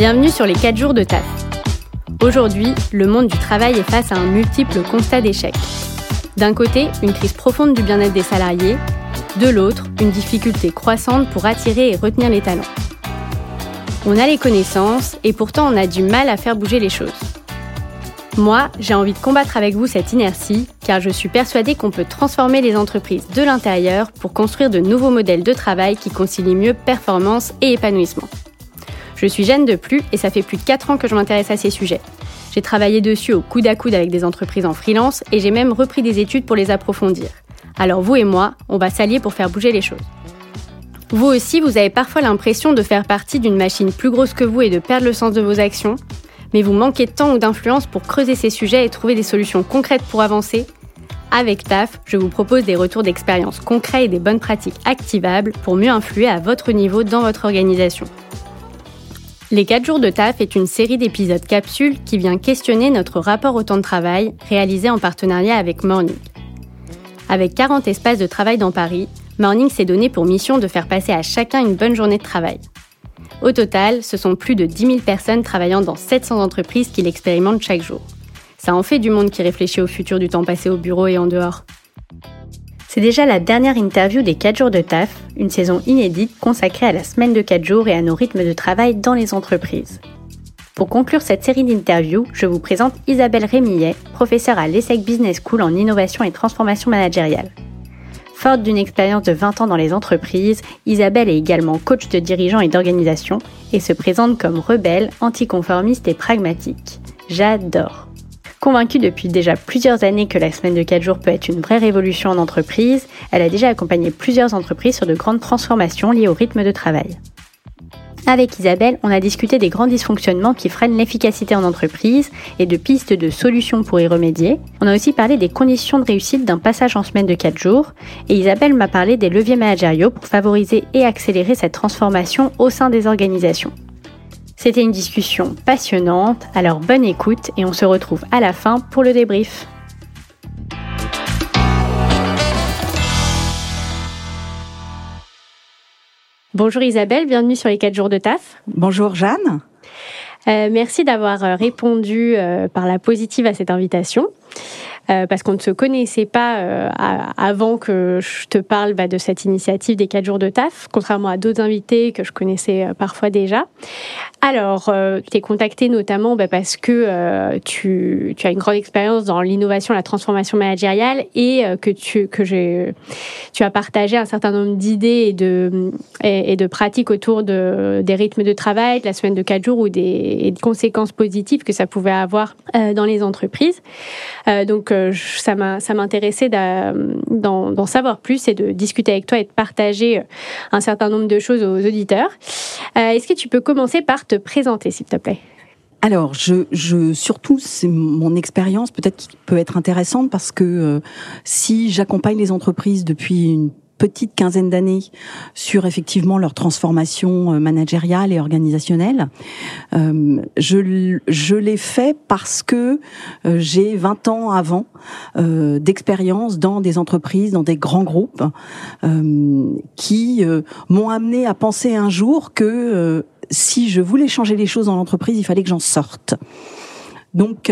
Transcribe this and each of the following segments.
Bienvenue sur les 4 jours de taf. Aujourd'hui, le monde du travail est face à un multiple constat d'échec. D'un côté, une crise profonde du bien-être des salariés, de l'autre, une difficulté croissante pour attirer et retenir les talents. On a les connaissances et pourtant on a du mal à faire bouger les choses. Moi, j'ai envie de combattre avec vous cette inertie car je suis persuadée qu'on peut transformer les entreprises de l'intérieur pour construire de nouveaux modèles de travail qui concilient mieux performance et épanouissement. Je suis Jeanne de Plus et ça fait plus de 4 ans que je m'intéresse à ces sujets. J'ai travaillé dessus au coude à coude avec des entreprises en freelance et j'ai même repris des études pour les approfondir. Alors vous et moi, on va s'allier pour faire bouger les choses. Vous aussi, vous avez parfois l'impression de faire partie d'une machine plus grosse que vous et de perdre le sens de vos actions, mais vous manquez de temps ou d'influence pour creuser ces sujets et trouver des solutions concrètes pour avancer. Avec TAF, je vous propose des retours d'expérience concrets et des bonnes pratiques activables pour mieux influer à votre niveau dans votre organisation. Les 4 jours de taf est une série d'épisodes capsules qui vient questionner notre rapport au temps de travail réalisé en partenariat avec Morning. Avec 40 espaces de travail dans Paris, Morning s'est donné pour mission de faire passer à chacun une bonne journée de travail. Au total, ce sont plus de 10 000 personnes travaillant dans 700 entreprises qui l'expérimentent chaque jour. Ça en fait du monde qui réfléchit au futur du temps passé au bureau et en dehors. C'est déjà la dernière interview des 4 jours de taf, une saison inédite consacrée à la semaine de 4 jours et à nos rythmes de travail dans les entreprises. Pour conclure cette série d'interviews, je vous présente Isabelle Rémillet, professeure à l'ESSEC Business School en innovation et transformation managériale. Forte d'une expérience de 20 ans dans les entreprises, Isabelle est également coach de dirigeants et d'organisation et se présente comme rebelle, anticonformiste et pragmatique. J'adore. Convaincue depuis déjà plusieurs années que la semaine de 4 jours peut être une vraie révolution en entreprise, elle a déjà accompagné plusieurs entreprises sur de grandes transformations liées au rythme de travail. Avec Isabelle, on a discuté des grands dysfonctionnements qui freinent l'efficacité en entreprise et de pistes de solutions pour y remédier. On a aussi parlé des conditions de réussite d'un passage en semaine de 4 jours et Isabelle m'a parlé des leviers managériaux pour favoriser et accélérer cette transformation au sein des organisations. C'était une discussion passionnante, alors bonne écoute et on se retrouve à la fin pour le débrief. Bonjour Isabelle, bienvenue sur les 4 jours de taf. Bonjour Jeanne. Euh, merci d'avoir euh, répondu euh, par la positive à cette invitation. Euh, parce qu'on ne se connaissait pas euh, avant que je te parle bah, de cette initiative des 4 jours de taf, contrairement à d'autres invités que je connaissais euh, parfois déjà. Alors, tu t'es contacté notamment bah, parce que tu, as une grande expérience dans l'innovation, la transformation managériale et que tu as partagé un certain nombre d'idées et de pratiques autour de des rythmes de travail, de la semaine de 4 jours ou des, des conséquences positives que ça pouvait avoir dans les entreprises. donc ça m'intéressait d'en savoir plus et de discuter avec toi et de partager euh, un certain nombre de choses aux auditeurs. Euh, est-ce que tu peux commencer par te présenter, s'il te plaît? Alors, je, surtout, c'est mon expérience peut-être qui peut être intéressante parce que euh, si j'accompagne les entreprises depuis une petite quinzaine d'années sur effectivement leur transformation euh, managériale et organisationnelle. Euh, je, l'ai fait parce que euh, j'ai 20 ans avant d'expérience dans des entreprises, dans des grands groupes, qui m'ont amené à penser un jour que si je voulais changer les choses dans l'entreprise, il fallait que j'en sorte. Donc,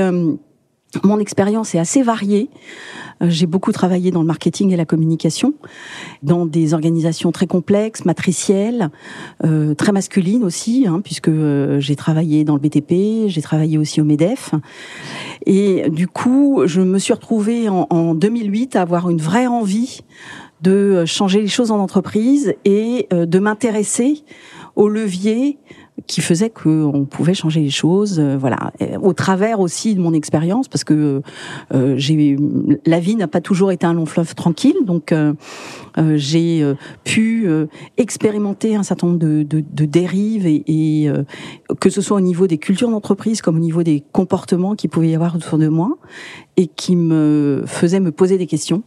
mon expérience est assez variée. Euh, j'ai beaucoup travaillé dans le marketing et la communication, dans des organisations très complexes, matricielles, euh, très masculines aussi, hein, puisque euh, j'ai travaillé dans le BTP, j'ai travaillé aussi au Medef. Et du coup, je me suis retrouvée en, en 2008 à avoir une vraie envie de changer les choses en entreprise et de m'intéresser aux leviers qui faisait qu'on pouvait changer les choses, euh, voilà, au travers aussi de mon expérience, parce que euh, j'ai la vie n'a pas toujours été un long fleuve tranquille, donc euh, j'ai pu expérimenter un certain nombre de, dérives et, que ce soit au niveau des cultures d'entreprise comme au niveau des comportements qui pouvaient y avoir autour de moi et qui me faisaient me poser des questions.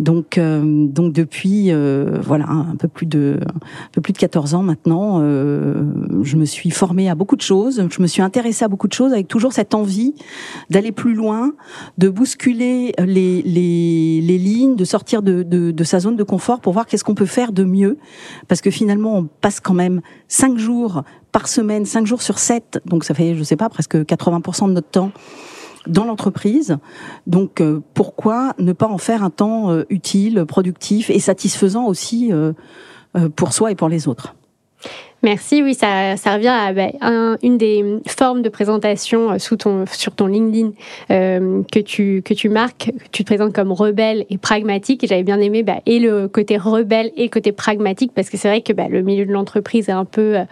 Donc, euh, donc depuis euh, voilà un peu plus de un peu plus de 14 ans maintenant, euh, je me suis formée à beaucoup de choses. Je me suis intéressée à beaucoup de choses avec toujours cette envie d'aller plus loin, de bousculer les, les, les lignes, de sortir de, de, de sa zone de pour voir qu'est-ce qu'on peut faire de mieux. Parce que finalement, on passe quand même cinq jours par semaine, 5 jours sur 7, donc ça fait, je sais pas, presque 80% de notre temps dans l'entreprise. Donc pourquoi ne pas en faire un temps utile, productif et satisfaisant aussi pour soi et pour les autres? Merci, oui, ça, ça revient à bah, une des formes de présentation euh, sur ton LinkedIn euh, que, tu, que tu marques. Tu te présentes comme rebelle et pragmatique. J'avais bien aimé bah, et le côté rebelle et côté pragmatique parce que c'est vrai que bah, le milieu de l'entreprise est un peu... Euh,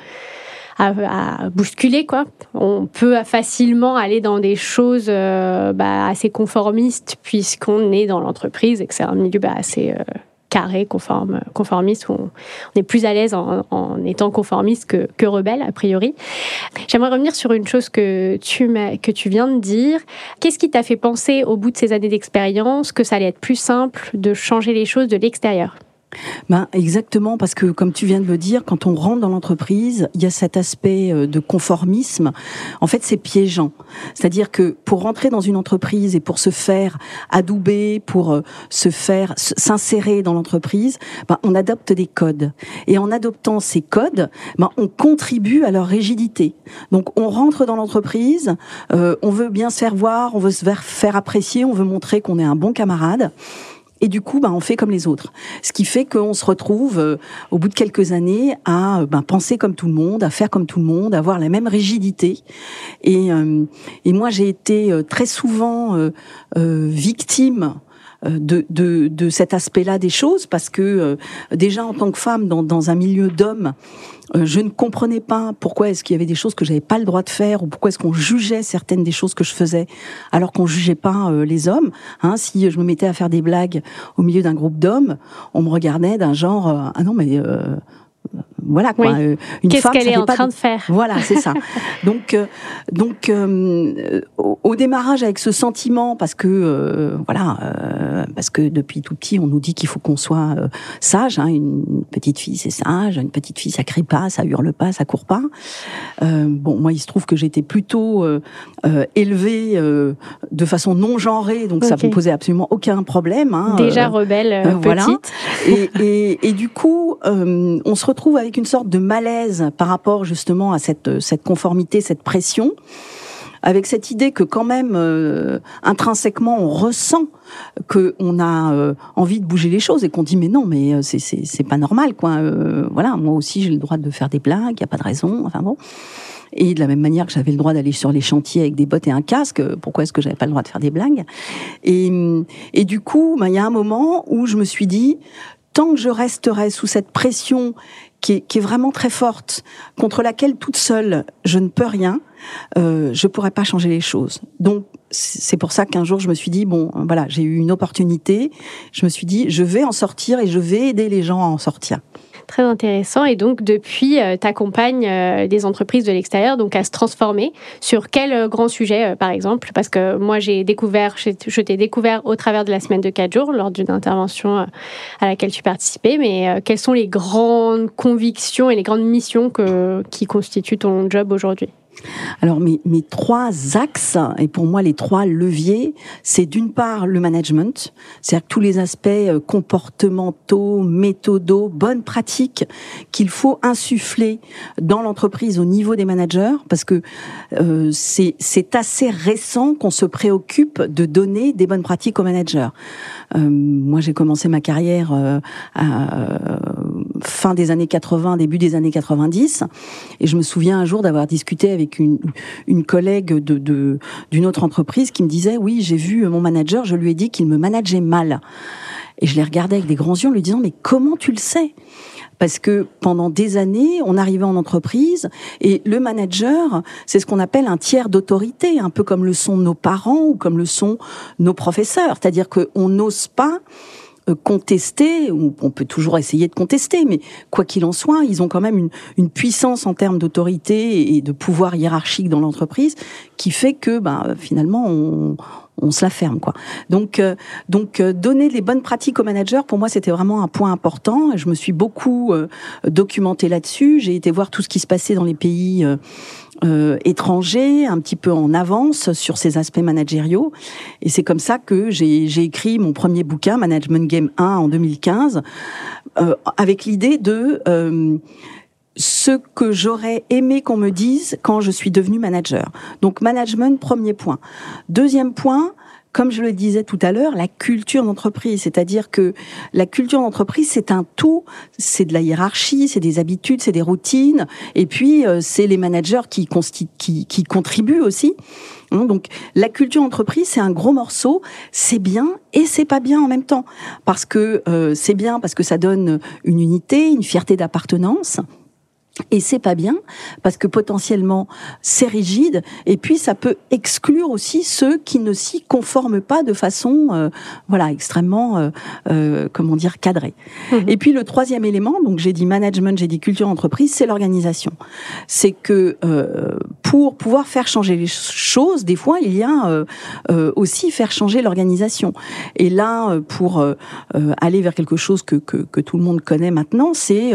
à, bousculer quoi. On peut facilement aller dans des choses assez conformistes puisqu'on est dans l'entreprise et que c'est un milieu assez carré, conformiste, où on, est plus à l'aise en, étant conformiste que, que, rebelle, a priori. J'aimerais revenir sur une chose que tu, que tu viens de dire. Qu'est-ce qui t'a fait penser, au bout de ces années d'expérience, que ça allait être plus simple de changer les choses de l'extérieur? Ben, exactement, parce que comme tu viens de le dire, quand on rentre dans l'entreprise, il y a cet aspect euh, de conformisme. En fait, c'est piégeant. C'est-à-dire que pour rentrer dans une entreprise et pour se faire adouber, pour euh, se faire s'insérer dans l'entreprise, ben, on adopte des codes. Et en adoptant ces codes, ben, on contribue à leur rigidité. Donc, on rentre dans l'entreprise, euh, on veut bien se faire voir, on veut se faire apprécier, on veut montrer qu'on est un bon camarade. Et du coup, bah, on fait comme les autres. Ce qui fait qu'on se retrouve, euh, au bout de quelques années, à ben, penser comme tout le monde, à faire comme tout le monde, à avoir la même rigidité. Et, euh, moi, j'ai été euh, très souvent victime de, de, de, cet aspect-là des choses, parce que déjà en tant que femme, dans, dans un milieu d'hommes, euh, je ne comprenais pas pourquoi est-ce qu'il y avait des choses que j'avais pas le droit de faire ou pourquoi est-ce qu'on jugeait certaines des choses que je faisais alors qu'on jugeait pas euh, les hommes. Hein, si je me mettais à faire des blagues au milieu d'un groupe d'hommes, on me regardait d'un genre euh, ah non mais voilà quoi. Euh, une Qu'est-ce qu'elle est en train de... faire Voilà, c'est ça. donc, euh, donc euh, au, démarrage avec ce sentiment, parce que voilà, parce que depuis tout petit, on nous dit qu'il faut qu'on soit sage. Hein, une petite fille, c'est sage. Une petite fille, ça crie pas, ça hurle pas, ça court pas. bon, moi, il se trouve que j'étais plutôt élevée de façon non genrée, donc ça me posait absolument aucun problème. Hein, Déjà rebelle, petite. Voilà. Et, et, et, du coup, on se retrouve avec une sorte de malaise par rapport justement à cette, cette conformité, cette pression, avec cette idée que quand même euh, intrinsèquement on ressent que on a euh, envie de bouger les choses et qu'on dit mais non mais euh, c'est pas normal quoi. voilà, moi aussi j'ai le droit de faire des blagues, il y a pas de raison. Enfin bon. Et de la même manière que j'avais le droit d'aller sur les chantiers avec des bottes et un casque, pourquoi est-ce que j'avais pas le droit de faire des blagues? Et, du coup, bah, il y a un moment où je me suis dit, tant que je resterai sous cette pression qui est, vraiment très forte, contre laquelle toute seule je ne peux rien, euh, je pourrais pas changer les choses. Donc c'est pour ça qu'un jour je me suis dit bon voilà j'ai eu une opportunité, je me suis dit je vais en sortir et je vais aider les gens à en sortir. Très intéressant. Et donc, depuis, euh, tu accompagnes euh, des entreprises de l'extérieur donc à se transformer. Sur quel euh, grand sujet, par exemple? Parce que moi, j'ai découvert, je t'ai découvert au travers de la semaine de 4 jours, lors d'une intervention à laquelle tu participais. Mais quelles sont les grandes convictions et les grandes missions que, qui constituent ton job aujourd'hui? Alors mes, mes trois axes, et pour moi les trois leviers, c'est d'une part le management, c'est-à-dire tous les aspects euh, comportementaux, méthodaux, bonnes pratiques qu'il faut insuffler dans l'entreprise au niveau des managers, parce que euh, c'est assez récent qu'on se préoccupe de donner des bonnes pratiques aux managers. Euh, moi j'ai commencé ma carrière euh, fin des années 80, début des années 90, et je me souviens un jour d'avoir discuté avec une, une collègue de d'une autre entreprise qui me disait oui j'ai vu mon manager, je lui ai dit qu'il me manageait mal. Et je l'ai regardé avec des grands yeux en lui disant mais comment tu le sais? Parce que pendant des années, on arrivait en entreprise et le manager, c'est ce qu'on appelle un tiers d'autorité, un peu comme le sont nos parents ou comme le sont nos professeurs. C'est-à-dire qu'on n'ose pas contester, ou on peut toujours essayer de contester, mais quoi qu'il en soit, ils ont quand même une, une puissance en termes d'autorité et de pouvoir hiérarchique dans l'entreprise qui fait que ben, finalement on, on se la ferme quoi. Donc euh, donc euh, donner les bonnes pratiques aux managers pour moi c'était vraiment un point important. Je me suis beaucoup documenté là-dessus. J'ai été voir tout ce qui se passait dans les pays euh, étranger, un petit peu en avance sur ces aspects managériaux. Et c'est comme ça que j'ai écrit mon premier bouquin, Management Game 1, en 2015, euh, avec l'idée de... Euh, ce que j'aurais aimé qu'on me dise quand je suis devenue manager. Donc management, premier point. Deuxième point, comme je le disais tout à l'heure, la culture d'entreprise, c'est-à-dire que la culture d'entreprise, c'est un tout, c'est de la hiérarchie, c'est des habitudes, c'est des routines, et puis euh, c'est les managers qui, contribuent aussi. Hein, donc la culture d'entreprise, c'est un gros morceau, c'est bien et c'est pas bien en même temps, parce que euh, c'est bien parce que ça donne une unité, une fierté d'appartenance, et c'est pas bien parce que potentiellement c'est rigide et puis ça peut exclure aussi ceux qui ne s'y conforment pas de façon euh, voilà extrêmement euh, euh, comment dire cadrée. Mhm. Et puis le troisième élément donc j'ai dit management, j'ai dit culture entreprise, c'est l'organisation. C'est que pour pouvoir faire changer les choses, des fois il y a aussi faire changer l'organisation. Et là pour aller vers quelque chose que, que, que tout le monde connaît maintenant, c'est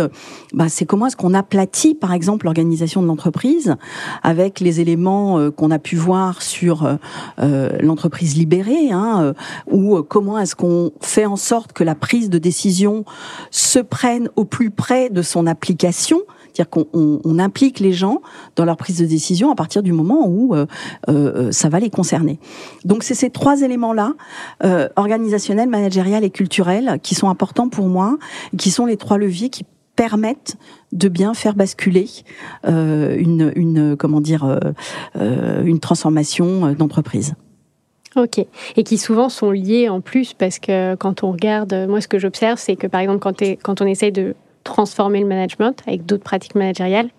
bah, c'est comment est-ce qu'on aplatit par exemple, l'organisation de l'entreprise, avec les éléments euh, qu'on a pu voir sur euh, euh, l'entreprise libérée, hein, ou comment est-ce qu'on fait en sorte que la prise de décision se prenne au plus près de son application, c'est-à-dire qu'on implique les gens dans leur prise de décision à partir du moment où ça va les concerner. Donc c'est ces trois éléments-là, euh, organisationnel, managérial et culturel, qui sont importants pour moi, qui sont les trois leviers qui permettent de bien faire basculer euh, une, une, comment dire euh, euh, une transformation d'entreprise. Ok. Et qui souvent sont liés en plus parce que quand on regarde, moi ce que j'observe, c'est que par exemple quand, quand on essaye de transformer le management avec d'autres pratiques managériales,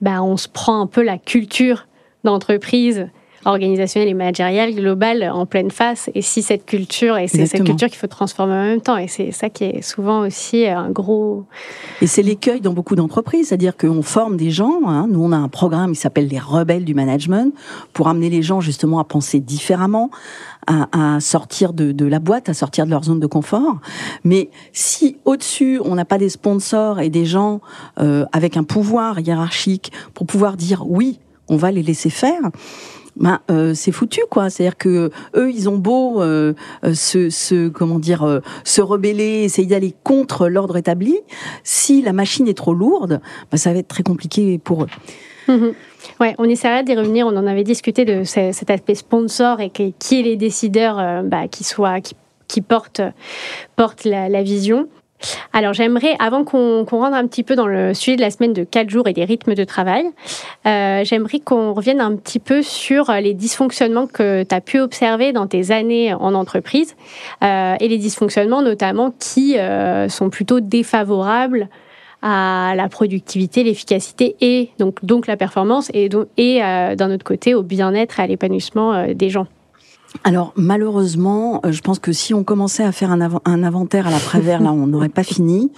bah, on se prend un peu la culture d'entreprise organisationnelle et managériale globale en pleine face. Et si cette culture, et c'est cette culture qu'il faut transformer en même temps, et c'est ça qui est souvent aussi un gros... Et c'est l'écueil dans beaucoup d'entreprises, c'est-à-dire qu'on forme des gens, hein. nous on a un programme qui s'appelle les rebelles du management, pour amener les gens justement à penser différemment, à, sortir de, la boîte, à sortir de leur zone de confort. Mais si au-dessus, on n'a pas des sponsors et des gens euh, avec un pouvoir hiérarchique pour pouvoir dire oui, on va les laisser faire, ben, euh, c'est foutu quoi. C'est-à-dire que eux, ils ont beau euh, euh, se, comment dire, se rebeller, essayer d'aller contre l'ordre établi, si la machine est trop lourde, ben, ça va être très compliqué pour eux. Mhm. Ouais, on essaierait d'y revenir. On en avait discuté de cet aspect sponsor et qui est les décideurs bah, qui soient qui, portent la vision. Alors j'aimerais, avant qu'on rentre un petit peu dans le sujet de la semaine de 4 jours et des rythmes de travail, euh, j'aimerais qu'on revienne un petit peu sur les dysfonctionnements que tu as pu observer dans tes années en entreprise euh, et les dysfonctionnements notamment qui euh, sont plutôt défavorables à la productivité, l'efficacité et donc, donc la performance et, et d'un autre côté au bien-être et à l'épanouissement des gens. Alors malheureusement, euh, je pense que si on commençait à faire un, un inventaire à la Prévert, là, on n'aurait pas fini.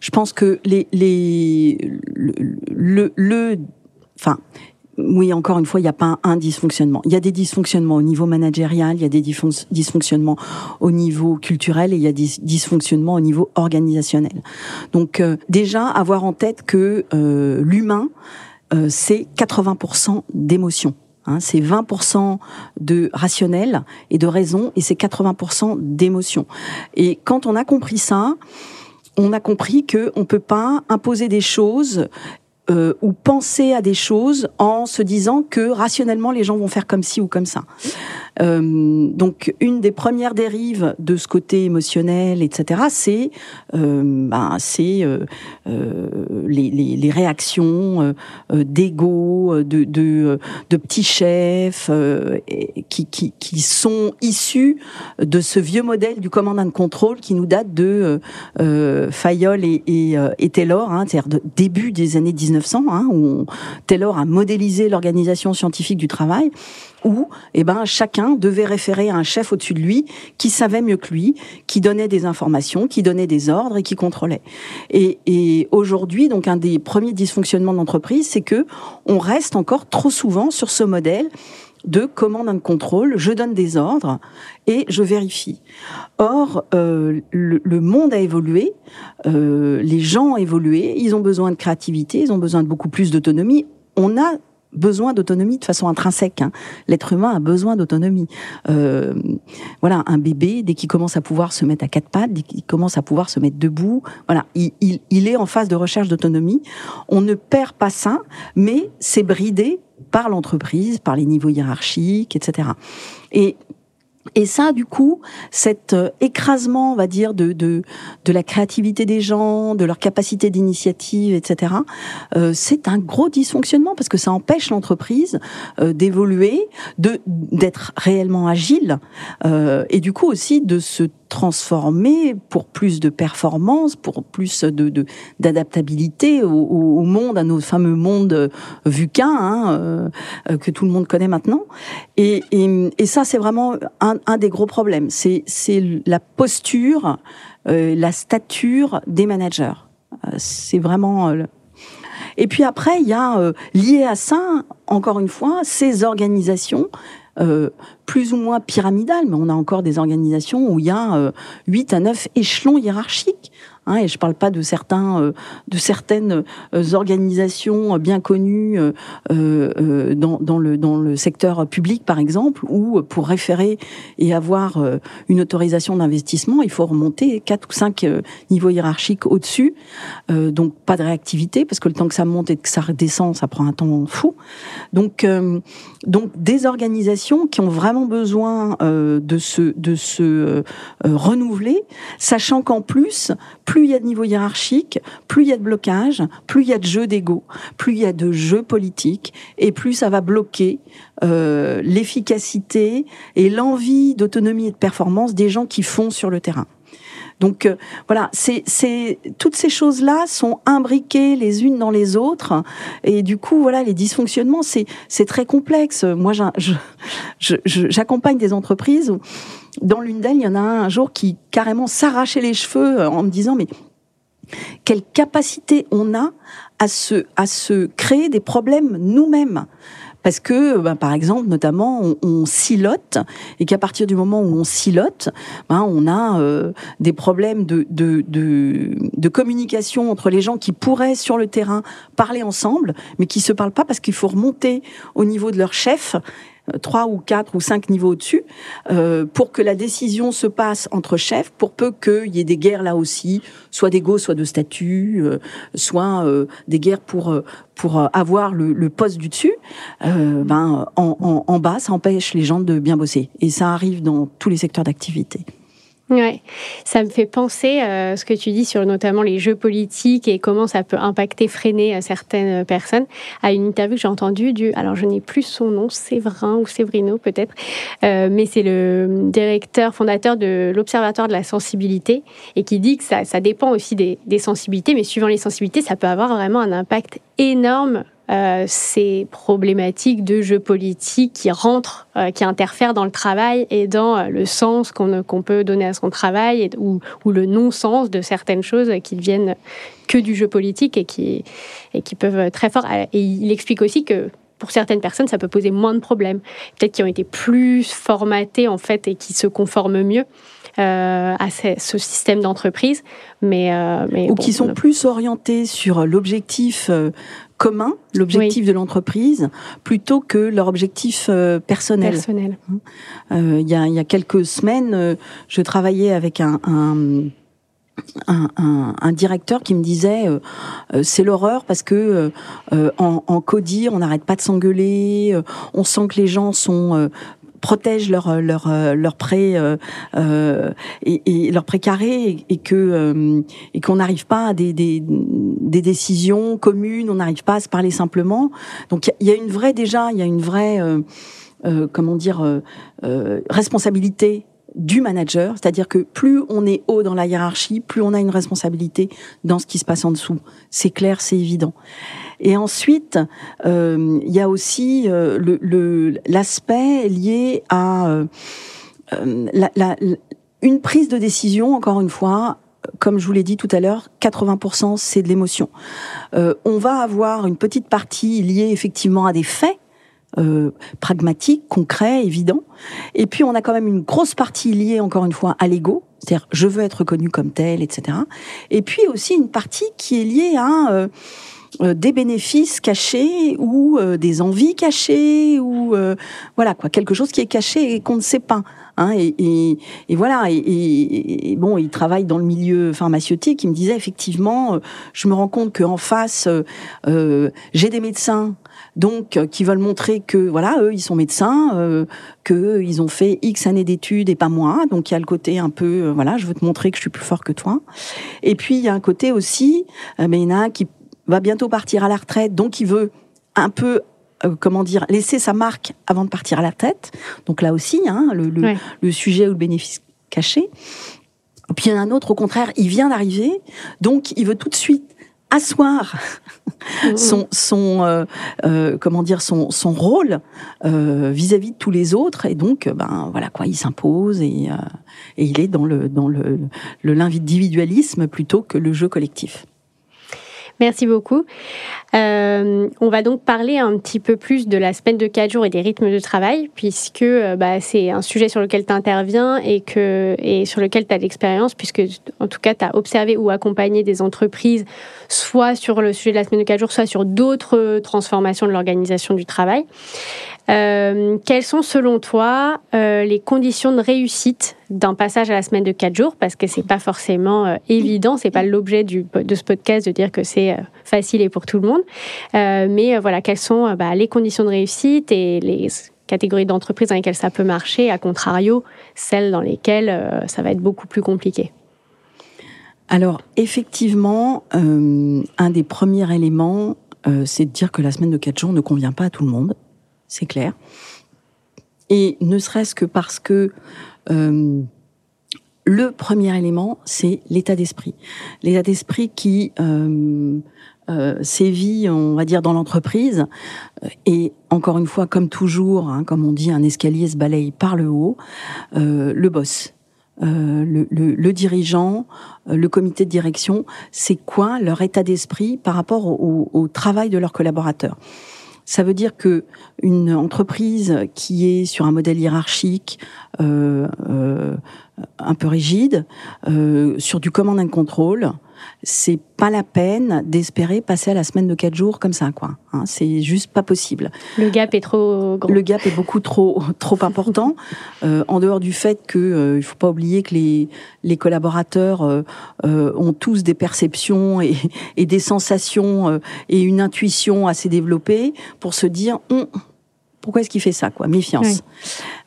Je pense que les, les le, le, enfin, oui, encore une fois, il n'y a pas un, dysfonctionnement. Il y a des dysfonctionnements au niveau managérial, il y a des dysfonctionnements au niveau culturel et il y a des dysfonctionnements au niveau organisationnel. Donc euh, déjà, avoir en tête que euh, l'humain, c'est 80% d'émotion. Hein, c'est 20% de rationnel et de raison et c'est 80% d'émotion. Et quand on a compris ça, on a compris que on peut pas imposer des choses euh, ou penser à des choses en se disant que rationnellement les gens vont faire comme ci ou comme ça. Euh, donc une des premières dérives de ce côté émotionnel, etc., c'est euh, ben, c'est euh, euh les, les, les, réactions euh, d'ego, de, de, de, petits chefs qui, qui, qui, sont issus de ce vieux modèle du command and control qui nous date de Fayol et, et, et Taylor, hein, c'est-à-dire de début des années 1900, hein, où Taylor a modélisé l'organisation scientifique du travail où eh ben, chacun devait référer à un chef au-dessus de lui qui savait mieux que lui, qui donnait des informations, qui donnait des ordres et qui contrôlait. Et, et aujourd'hui, donc un des premiers dysfonctionnements de l'entreprise, c'est que on reste encore trop souvent sur ce modèle de commande de contrôle, je donne des ordres et je vérifie. Or, euh, le, le, monde a évolué, euh, les gens ont évolué, ils ont besoin de créativité, ils ont besoin de beaucoup plus d'autonomie. On a besoin d'autonomie de façon intrinsèque. Hein. L'être humain a besoin d'autonomie. Euh, voilà, un bébé, dès qu'il commence à pouvoir se mettre à quatre pattes, dès qu'il commence à pouvoir se mettre debout, voilà, il, il, il est en phase de recherche d'autonomie. On ne perd pas ça, mais c'est bridé par l'entreprise, par les niveaux hiérarchiques, etc. Et et ça, du coup, cet euh, écrasement, on va dire, de, de, de la créativité des gens, de leur capacité d'initiative, etc., euh, c'est un gros dysfonctionnement parce que ça empêche l'entreprise euh, d'évoluer, de d'être réellement agile, euh, et du coup aussi de se transformer pour plus de performance, pour plus de d'adaptabilité au, au, monde, à nos fameux mondes VUCA hein, euh, que tout le monde connaît maintenant. Et, et, et ça, c'est vraiment un, un, des gros problèmes. C'est la posture, euh, la stature des managers. Euh, c'est vraiment euh, et puis après, il y a euh, lié à ça, encore une fois, ces organisations euh, plus ou moins pyramidales, mais on a encore des organisations où il y a euh, 8 à 9 échelons hiérarchiques. Hein, et je parle pas de certains, euh, de certaines euh, organisations bien connues euh, dans, le, secteur public, par exemple, où pour référer et avoir une autorisation d'investissement, il faut remonter quatre ou cinq niveaux hiérarchiques au-dessus. donc pas de réactivité, parce que le temps que ça monte et que ça redescend, ça prend un temps fou. Donc, donc des organisations qui ont vraiment besoin de se, de se renouveler, sachant qu'en plus, plus il y a de niveau hiérarchique, plus il y a de blocage, plus il y a de jeux d'ego, plus il y a de jeux politiques, et plus ça va bloquer euh, l'efficacité et l'envie d'autonomie et de performance des gens qui font sur le terrain. Donc euh, voilà, c'est toutes ces choses-là sont imbriquées les unes dans les autres et du coup voilà les dysfonctionnements c'est très complexe. Moi j'accompagne des entreprises dans l'une d'elles, il y en a un, un jour qui carrément s'arrachait les cheveux en me disant mais quelle capacité on a à à se créer des problèmes nous-mêmes parce que, ben, par exemple, notamment, on, silote, et qu'à partir du moment où on silote, ben, on a euh, des problèmes de, de, communication entre les gens qui pourraient, sur le terrain, parler ensemble, mais qui se parlent pas parce qu'il faut remonter au niveau de leur chef trois ou quatre ou cinq niveaux au-dessus, euh, pour que la décision se passe entre chefs, pour peu qu'il y ait des guerres là aussi, soit d'ego, soit de statut, euh, soit euh, des guerres pour pour avoir le, le poste du dessus. ben en, en, en bas, ça empêche les gens de bien bosser, et ça arrive dans tous les secteurs d'activité. Ouais, ça me fait penser euh, ce que tu dis sur notamment les jeux politiques et comment ça peut impacter, freiner euh, certaines personnes. À une interview que j'ai entendue du, alors je n'ai plus son nom, Séverin ou Séverino peut-être, euh, mais c'est le directeur fondateur de l'Observatoire de la sensibilité et qui dit que ça, ça dépend aussi des, des sensibilités, mais suivant les sensibilités, ça peut avoir vraiment un impact énorme euh, ces problématiques de jeu politique qui rentrent, euh, qui interfèrent dans le travail et dans euh, le sens qu'on peut donner à son travail ou, le non-sens de certaines choses qui ne viennent que du jeu politique et qui, et qui peuvent très fort. Et il explique aussi que pour certaines personnes, ça peut poser moins de problèmes. Peut-être qui ont été plus formatés en fait et qui se conforment mieux. Euh, à ce, ce système d'entreprise, mais, euh, mais ou bon, qui sont plus orientés sur l'objectif euh, commun, l'objectif oui. de l'entreprise, plutôt que leur objectif euh, personnel. Personnel. Euh, il, y a, y a quelques semaines, je travaillais avec un, un un, un, directeur qui me disait euh, euh, c'est l'horreur parce que euh, en, en codir on n'arrête pas de s'engueuler, on sent que les gens sont protègent leur leur leur prêt euh, et, et, leur prêt carré et, que euh, et qu'on n'arrive pas à des, des, des décisions communes, on n'arrive pas à se parler simplement. Donc il y, y, a une vraie déjà, il y a une vraie euh, comment dire responsabilité du manager, c'est-à-dire que plus on est haut dans la hiérarchie, plus on a une responsabilité dans ce qui se passe en dessous. C'est clair, c'est évident. Et ensuite, euh, il y a aussi euh, l'aspect lié à euh, une prise de décision, encore une fois, comme je vous l'ai dit tout à l'heure, 80% c'est de l'émotion. On va avoir une petite partie liée effectivement à des faits, euh, pragmatique, concret, évident. Et puis on a quand même une grosse partie liée, encore une fois, à l'ego, c'est-à-dire je veux être reconnu comme tel, etc. Et puis aussi une partie qui est liée à euh, des bénéfices cachés ou des envies cachées ou voilà quoi quelque chose qui est caché et qu'on ne sait pas Hein, et, voilà. Et, bon, il travaille dans le milieu pharmaceutique. Il me disait effectivement, euh, je me rends compte qu'en face, euh, euh, j'ai des médecins. Donc, qui veulent montrer que voilà, eux, ils sont médecins, euh, que ils ont fait X années d'études et pas moi. Donc, il y a le côté un peu, voilà, je veux te montrer que je suis plus fort que toi. Et puis, il y a un côté aussi, mais il y en a un qui va bientôt partir à la retraite, donc il veut un peu euh, comment dire, laisser sa marque avant de partir à la tête. Donc là aussi, hein, le, sujet ou le bénéfice caché. Puis il y en a un autre, au contraire, il vient d'arriver, donc il veut tout de suite asseoir mmh. son, son euh, euh, comment dire son, son rôle vis-à-vis de tous les autres et donc ben voilà quoi il s'impose et, et il est dans le dans le l'individualisme plutôt que le jeu collectif. Merci beaucoup. Euh, on va donc parler un petit peu plus de la semaine de 4 jours et des rythmes de travail, puisque euh, bah, c'est un sujet sur lequel tu interviens et, que, et sur lequel tu as l'expérience, puisque en tout cas tu as observé ou accompagné des entreprises, soit sur le sujet de la semaine de 4 jours, soit sur d'autres transformations de l'organisation du travail. Euh, quelles sont selon toi euh, les conditions de réussite d'un passage à la semaine de 4 jours? Parce que c'est pas forcément euh, évident, c'est pas l'objet de ce podcast de dire que c'est facile et pour tout le monde. mais voilà, quelles sont bah, les conditions de réussite et les catégories d'entreprises dans lesquelles ça peut marcher, à contrario, celles dans lesquelles ça va être beaucoup plus compliqué? Alors effectivement, un des premiers éléments, c'est de dire que la semaine de 4 jours ne convient pas à tout le monde c'est clair. Et ne serait-ce que parce que euh, le premier élément, c'est l'état d'esprit. L'état d'esprit qui euh, euh, sévit, on va dire, dans l'entreprise. Et encore une fois, comme toujours, hein, comme on dit, un escalier se balaye par le haut, le boss. le, dirigeant, le comité de direction, c'est quoi leur état d'esprit par rapport au travail de leurs collaborateurs? Ça veut dire que une entreprise qui est sur un modèle hiérarchique euh, euh, un peu rigide, euh, sur du command and control, c'est pas la peine d'espérer passer à la semaine de quatre jours comme ça, quoi. Hein, c'est juste pas possible. Le gap est trop grand. Le gap est beaucoup trop trop important. euh, en dehors du fait que euh, il faut pas oublier que les les collaborateurs euh, euh ont tous des perceptions et, et des sensations et une intuition assez développée pour se dire on pourquoi est-ce qu'il fait ça, quoi? Méfiance.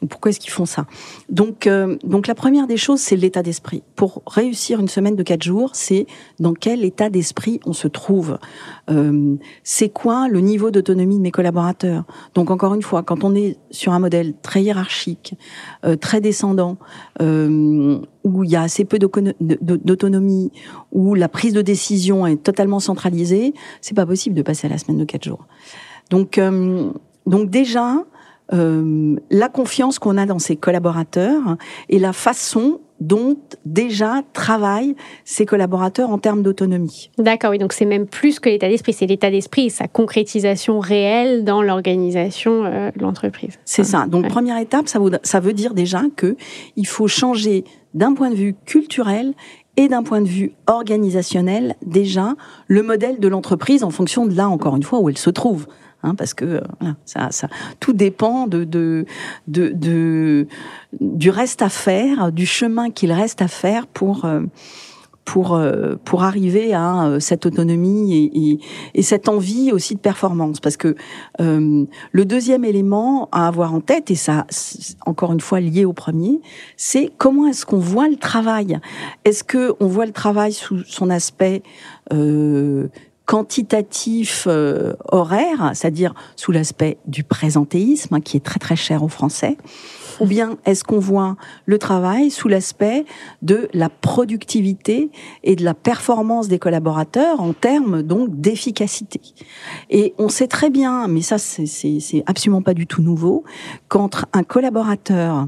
Pourquoi est-ce qu'ils font ça? Donc, euh, donc la première des choses, c'est l'état d'esprit. Pour réussir une semaine de quatre jours, c'est dans quel état d'esprit on se trouve. Euh, c'est quoi le niveau d'autonomie de mes collaborateurs? Donc encore une fois, quand on est sur un modèle très hiérarchique, euh, très descendant, où il y a assez peu d'autonomie, où la prise de décision est totalement centralisée, c'est pas possible de passer à la semaine de quatre jours. Donc donc déjà, euh, la confiance qu'on a dans ses collaborateurs et la façon dont déjà travaillent ses collaborateurs en termes d'autonomie. D'accord, oui, donc c'est même plus que l'état d'esprit, c'est l'état d'esprit et sa concrétisation réelle dans l'organisation euh, de l'entreprise. C'est ça. Donc première étape, ça veut, ça veut dire déjà que il faut changer d'un point de vue culturel et d'un point de vue organisationnel déjà le modèle de l'entreprise en fonction de là encore une fois où elle se trouve. Hein, parce que euh, ça, ça, tout dépend de, de, de, du reste à faire, du chemin qu'il reste à faire pour euh, pour euh, pour arriver à cette autonomie et, et, et, cette envie aussi de performance. Parce que le deuxième élément à avoir en tête, et ça encore une fois lié au premier, c'est comment est-ce qu'on voit le travail? Est-ce que on voit le travail sous son aspect euh, quantitatif euh, horaire, c'est-à-dire sous l'aspect du présentéisme, qui est très très cher aux Français, ou bien est-ce qu'on voit le travail sous l'aspect de la productivité et de la performance des collaborateurs en termes donc d'efficacité? Et on sait très bien, mais ça c'est absolument pas du tout nouveau, qu'entre un collaborateur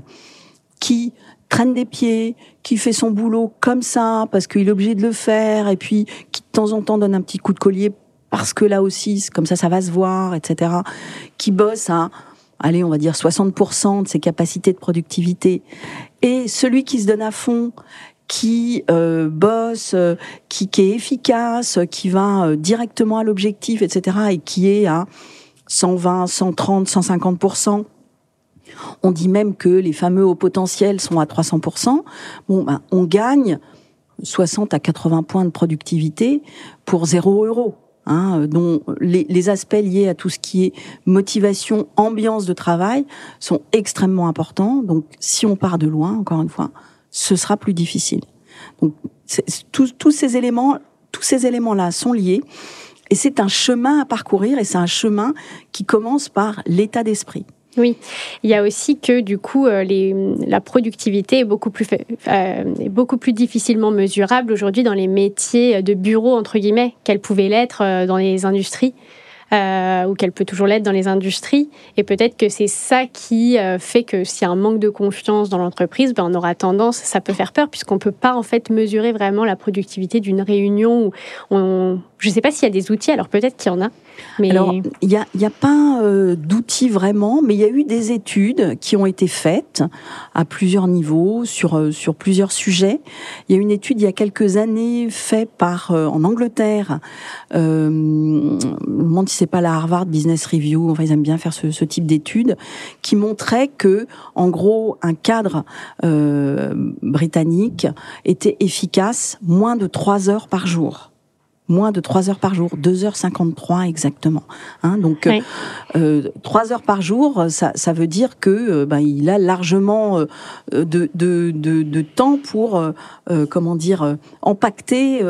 qui traîne des pieds, qui fait son boulot comme ça parce qu'il est obligé de le faire et puis qui de temps en temps donne un petit coup de collier parce que là aussi, comme ça, ça va se voir, etc. Qui bosse à, allez, on va dire 60% de ses capacités de productivité. Et celui qui se donne à fond, qui euh, bosse, euh, qui, qui, est efficace, qui va euh, directement à l'objectif, etc., et qui est à 120, 130, 150 on dit même que les fameux hauts potentiels sont à 300%. Bon, ben, on gagne 60 à 80 points de productivité pour 0 euros. Hein, dont les, les, aspects liés à tout ce qui est motivation, ambiance de travail sont extrêmement importants. Donc, si on part de loin, encore une fois, ce sera plus difficile. Donc, tous, ces éléments, tous ces éléments-là sont liés. Et c'est un chemin à parcourir et c'est un chemin qui commence par l'état d'esprit. Oui, il y a aussi que du coup, euh, les, la productivité est beaucoup plus, euh, beaucoup plus difficilement mesurable aujourd'hui dans les métiers de bureau, entre guillemets, qu'elle pouvait l'être euh, dans les industries. Euh, ou qu'elle peut toujours l'être dans les industries. Et peut-être que c'est ça qui euh, fait que s'il y a un manque de confiance dans l'entreprise, ben, on aura tendance, ça peut faire peur, puisqu'on ne peut pas en fait mesurer vraiment la productivité d'une réunion. Où on, je ne sais pas s'il y a des outils, alors peut-être qu'il y en a. Mais... Alors, il n'y a, a pas euh, d'outils vraiment, mais il y a eu des études qui ont été faites à plusieurs niveaux, sur, euh, sur plusieurs sujets. Il y a une étude il y a quelques années faite par, euh, en Angleterre, euh, me demande si c'est pas la Harvard Business Review, enfin ils aiment bien faire ce, ce type d'études, qui montrait que, en gros, un cadre britannique était efficace moins de trois heures par jour moins de 3 heures par jour, 2h53 exactement. Hein, donc, euh, 3 heures par jour, ça, ça veut dire que euh, ben, il a largement euh, de, de, de, de, temps pour, euh, comment dire, empacter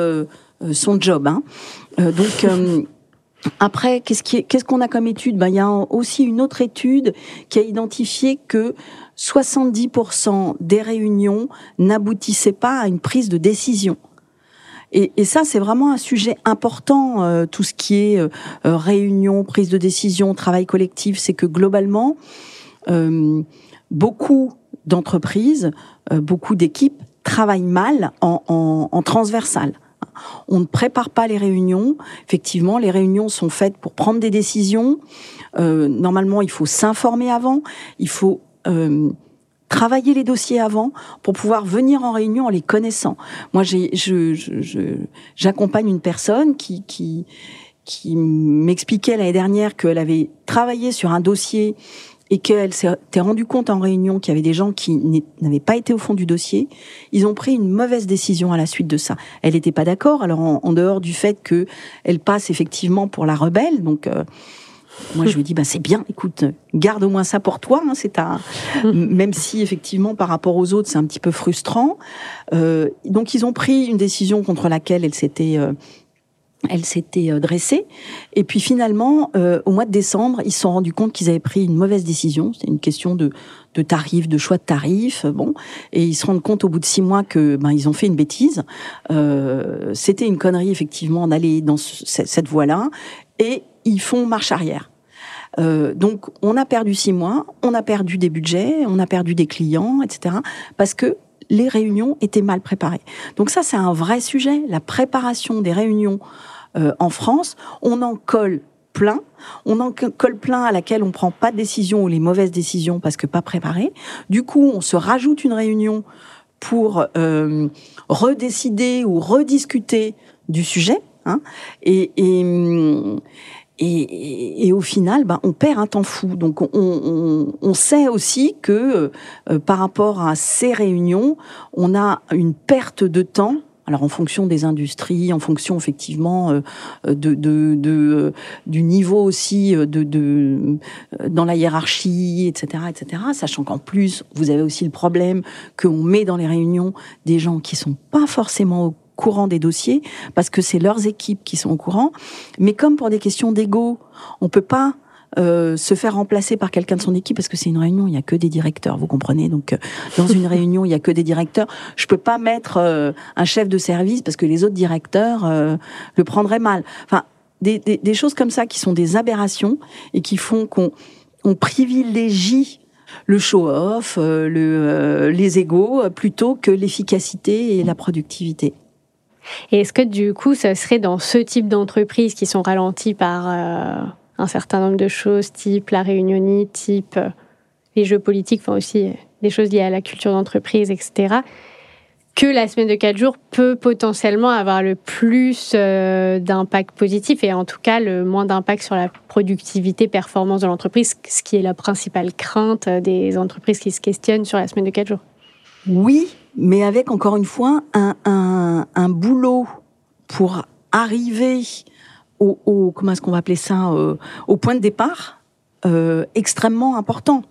son job. Hein. donc, après, qu'est-ce qu'on qu qu'on a comme étude? Ben, Il y a aussi une autre étude qui a identifié que 70% des réunions n'aboutissaient pas à une prise de décision. Et, ça, c'est vraiment un sujet important, euh, tout ce qui est euh, euh, réunion, prise de décision, travail collectif, c'est que globalement, beaucoup d'entreprises, beaucoup d'équipes travaillent mal en, transversal. On ne prépare pas les réunions. Effectivement, les réunions sont faites pour prendre des décisions. Normalement, il faut s'informer avant. Il faut travailler les dossiers avant pour pouvoir venir en réunion en les connaissant. Moi, j'accompagne une personne qui, qui, qui m'expliquait l'année dernière qu'elle avait travaillé sur un dossier et qu'elle s'était rendue compte en réunion qu'il y avait des gens qui n'avaient pas été au fond du dossier, ils ont pris une mauvaise décision à la suite de ça. Elle n'était pas d'accord. Alors en, dehors du fait qu'elle passe effectivement pour la rebelle, donc euh, moi, je lui dis, bah, c'est bien, écoute, garde au moins ça pour toi. Hein, c'est un... Même si, effectivement, par rapport aux autres, c'est un petit peu frustrant. Euh, donc, ils ont pris une décision contre laquelle elle s'était... Euh, elle s'était euh, dressée. Et puis finalement, euh, au mois de décembre, ils se sont rendus compte qu'ils avaient pris une mauvaise décision. C'était une question de, de tarifs, de choix de tarifs. Bon, et ils se rendent compte au bout de six mois que ben ils ont fait une bêtise. Euh, C'était une connerie effectivement d'aller dans cette voie-là. Et ils font marche arrière. Euh, donc, on a perdu six mois, on a perdu des budgets, on a perdu des clients, etc. Parce que les réunions étaient mal préparées. Donc ça, c'est un vrai sujet. La préparation des réunions euh, en France, on en colle plein. On en colle plein à laquelle on prend pas de décision ou les mauvaises décisions parce que pas préparées. Du coup, on se rajoute une réunion pour euh, redécider ou rediscuter du sujet. Hein, et, et et, au final, ben, on perd un temps fou. Donc, on, sait aussi que euh, par rapport à ces réunions, on a une perte de temps. Alors, en fonction des industries, en fonction effectivement euh, euh, du niveau aussi de dans la hiérarchie, etc., etc. Sachant qu'en plus, vous avez aussi le problème qu'on met dans les réunions des gens qui sont pas forcément au courant des dossiers parce que c'est leurs équipes qui sont au courant. Mais comme pour des questions d'ego, on peut pas euh, se faire remplacer par quelqu'un de son équipe parce que c'est une réunion, il y a que des directeurs, vous comprenez. Donc euh, dans une réunion, il y a que des directeurs. Je peux pas mettre euh, un chef de service parce que les autres directeurs le prendraient mal. Enfin, des, des, des, choses comme ça qui sont des aberrations et qui font qu'on on privilégie le show-off, le, les égaux, plutôt que l'efficacité et la productivité. Et est-ce que du coup, ça serait dans ce type d'entreprise qui sont ralenties par euh, un certain nombre de choses, type la réunionie, type euh, les jeux politiques, enfin aussi des choses liées à la culture d'entreprise, etc. que la semaine de 4 jours peut potentiellement avoir le plus euh, d'impact positif et en tout cas le moins d'impact sur la productivité, performance de l'entreprise, ce qui est la principale crainte des entreprises qui se questionnent sur la semaine de 4 jours? Oui, mais avec encore une fois un, boulot pour arriver au, comment est-ce qu'on va appeler ça, euh, au point de départ euh, extrêmement important.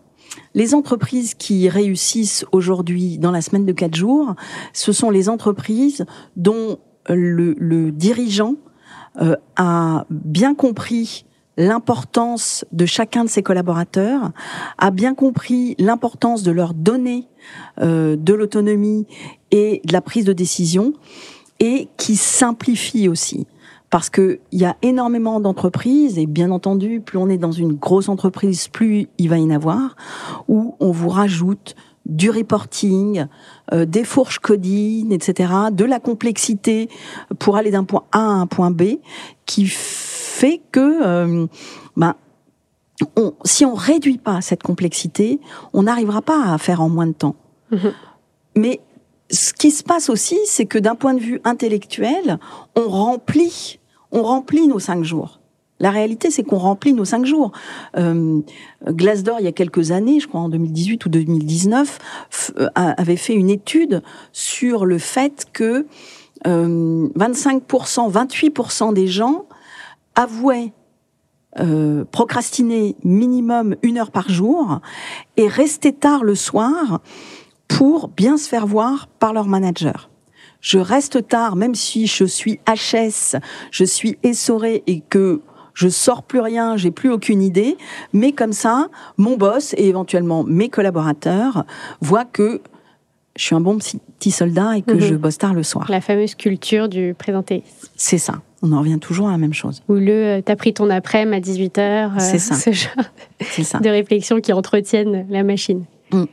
Les entreprises qui réussissent aujourd'hui dans la semaine de quatre jours, ce sont les entreprises dont le, le dirigeant euh, a bien compris l'importance de chacun de ses collaborateurs, a bien compris l'importance de leur donner euh, de l'autonomie et de la prise de décision, et qui simplifie aussi parce que il y a énormément d'entreprises et bien entendu, plus on est dans une grosse entreprise, plus il va y en avoir où on vous rajoute du reporting, euh, des fourches codines, etc., de la complexité pour aller d'un point A à un point B, qui fait que, ben, on, si on réduit pas cette complexité, on n'arrivera pas à faire en moins de temps. Mmh. Mais ce qui se passe aussi, c'est que d'un point de vue intellectuel, on remplit on remplit nos cinq jours. La réalité, c'est qu'on remplit nos cinq jours. Euh, Glassdoor, il y a quelques années, je crois en 2018 ou 2019, euh, avait fait une étude sur le fait que 25%, euh, 28% des gens avouaient euh, procrastiner minimum une heure par jour et rester tard le soir pour bien se faire voir par leur manager. Je reste tard, même si je suis HS, je suis essoré et que je sors plus rien, j'ai plus aucune idée, mais comme ça, mon boss et éventuellement mes collaborateurs voient que je suis un bon petit soldat et que mhm. je bosse tard le soir. La fameuse culture du présenté. C'est ça. On en revient toujours à la même chose. Ou le euh, t'as pris ton après-midi à 18h. Euh, C'est ça. Ce genre ça. de réflexion qui entretiennent la machine. Mm.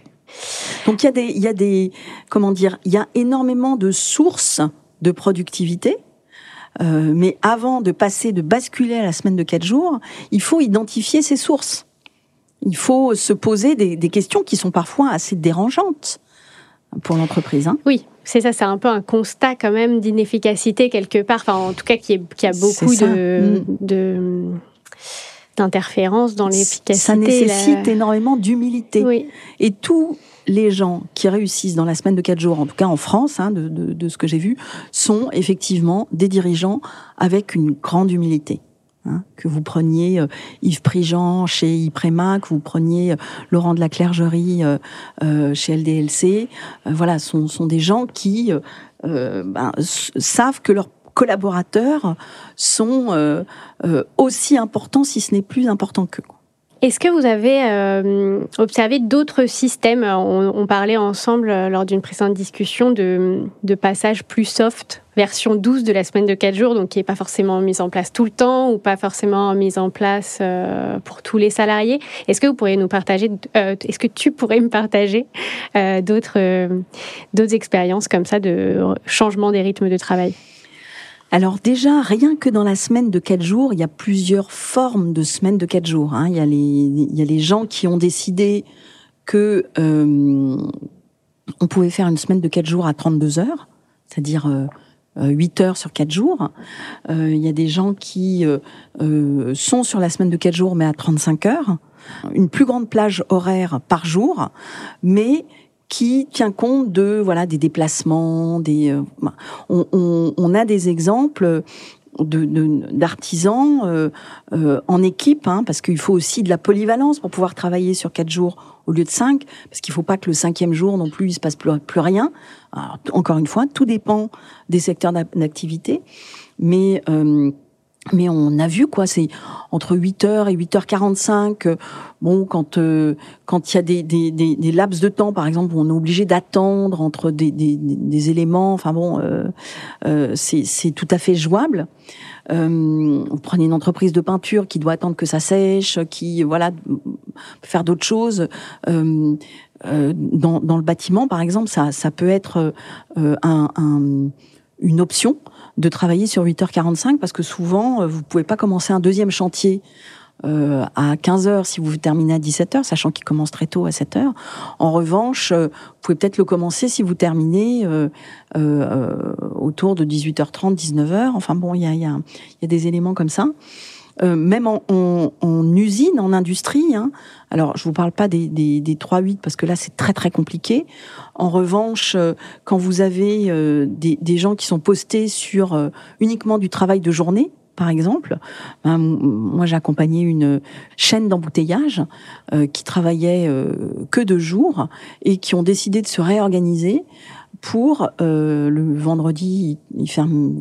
Donc il y a des, il y a des, comment dire, il y a énormément de sources de productivité. Euh, mais avant de passer, de basculer à la semaine de quatre jours, il faut identifier ces sources. Il faut se poser des, des questions qui sont parfois assez dérangeantes pour l'entreprise. Hein. Oui, c'est ça, c'est un peu un constat quand même d'inefficacité quelque part, enfin en tout cas qui, est, qui a beaucoup de, mm. de d'interférence dans l'efficacité. Ça nécessite énormément d'humilité. Oui. Et tous les gens qui réussissent dans la semaine de quatre jours, en tout cas en France, hein, de, de, de, ce que j'ai vu, sont effectivement des dirigeants avec une grande humilité. Hein, que vous preniez euh, Yves Prigent chez Iprema, que vous preniez euh, Laurent de la Clergerie euh, chez LDLC, voilà, sont, des gens qui ben, savent que leur collaborateurs sont aussi importants, si ce n'est plus important qu'eux. Est-ce que vous avez euh, observé d'autres systèmes? On, parlait ensemble lors d'une précédente discussion de, de, passage plus soft, version 12 de la semaine de 4 jours, donc qui n'est pas forcément mise en place tout le temps ou pas forcément mise en place pour tous les salariés. Est-ce que vous pourriez nous partager, est-ce que tu pourrais me partager d'autres d'autres expériences comme ça de changement des rythmes de travail? Alors déjà, rien que dans la semaine de quatre jours, il y a plusieurs formes de semaine de quatre jours. Hein. Il, y a les, il y a les gens qui ont décidé que euh, on pouvait faire une semaine de quatre jours à 32 heures, c'est-à-dire euh, 8 heures sur quatre jours. Euh, il y a des gens qui euh, sont sur la semaine de quatre jours mais à 35 heures. Une plus grande plage horaire par jour, mais qui tient compte de voilà des déplacements, des euh, on, on, on, a des exemples de d'artisans euh, euh, en équipe, hein, parce qu'il faut aussi de la polyvalence pour pouvoir travailler sur quatre jours au lieu de cinq, parce qu'il faut pas que le cinquième jour non plus il se passe plus, plus rien. Alors, encore une fois, tout dépend des secteurs d'activité, mais euh, mais on a vu quoi, c'est entre 8h et 8h45. Euh, bon, quand euh, quand il y a des, des, des, des, laps de temps, par exemple, on est obligé d'attendre entre des, des, des, éléments. Enfin bon, euh, euh c'est tout à fait jouable. Euh, vous prenez une entreprise de peinture qui doit attendre que ça sèche, qui voilà faire d'autres choses. Euh, dans, dans le bâtiment, par exemple, ça, ça peut être un, un, une option de travailler sur 8h45 parce que souvent, euh, vous pouvez pas commencer un deuxième chantier euh, à 15 heures si vous terminez à 17 heures, sachant qu'il commence très tôt à 7 heures. En revanche, vous pouvez peut-être le commencer si vous terminez autour de 18h30, 19h. Enfin bon, il y a des éléments comme ça. Euh, même en, en, en, usine, en industrie. Hein. Alors, je vous parle pas des, des, des 3-8 parce que là, c'est très très compliqué. En revanche, euh, quand vous avez euh, des, des, gens qui sont postés sur uniquement du travail de journée, par exemple, ben, moi j'ai accompagné une chaîne d'embouteillage qui travaillait que de jours et qui ont décidé de se réorganiser pour le vendredi, il ferme,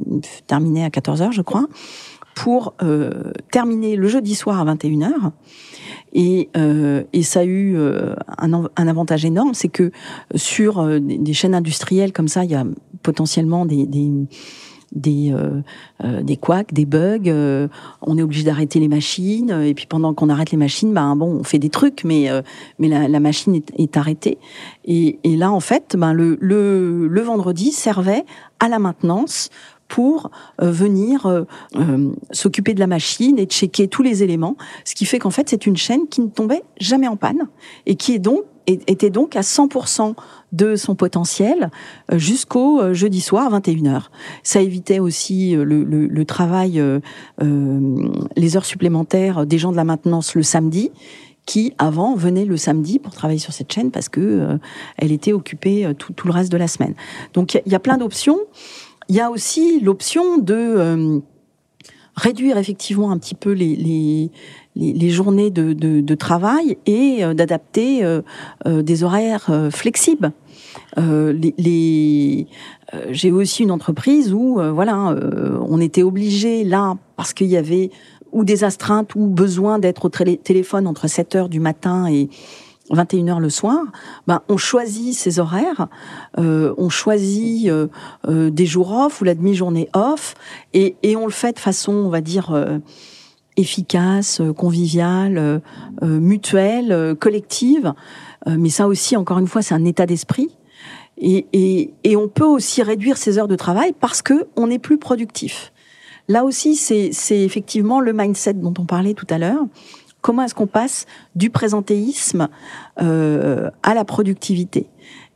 terminait à 14 heures, je crois pour euh, terminer le jeudi soir à 21h. Et, euh, et ça a eu euh, un, un, avantage énorme, c'est que sur euh, des chaînes industrielles comme ça, il y a potentiellement des, des des des couacs, des bugs. on est obligé d'arrêter les machines et puis pendant qu'on arrête les machines, ben bon, on fait des trucs, mais mais la, la machine est, est, arrêtée. Et, et là, en fait, ben le, le le vendredi servait à la maintenance pour euh, venir euh, euh, s'occuper de la machine et checker tous les éléments, ce qui fait qu'en fait c'est une chaîne qui ne tombait jamais en panne et qui est donc était donc à 100% de son potentiel jusqu'au jeudi soir 21h. Ça évitait aussi le, le, le travail, euh, les heures supplémentaires des gens de la maintenance le samedi qui avant venaient le samedi pour travailler sur cette chaîne parce que elle était occupée tout, tout, le reste de la semaine. Donc il y, a plein d'options. Il y a aussi l'option de euh, réduire effectivement un petit peu les, les, les, journées de, de, de, travail et euh, d'adapter euh, des horaires flexibles. les, les j'ai aussi une entreprise où voilà on était obligé là parce qu'il y avait ou des astreintes ou besoin d'être au téléphone entre 7 heures du matin et 21h le soir, ben, on choisit ses horaires, euh, on choisit euh, euh, des jours off ou la demi-journée off, et, et, on le fait de façon, on va dire, euh, efficace, conviviale, mutuelle, collective. mais ça aussi, encore une fois, c'est un état d'esprit. Et, et, et, on peut aussi réduire ses heures de travail parce que on est plus productif. Là aussi, c'est effectivement le mindset dont on parlait tout à l'heure. Comment est-ce qu'on passe du présentéisme euh, à la productivité?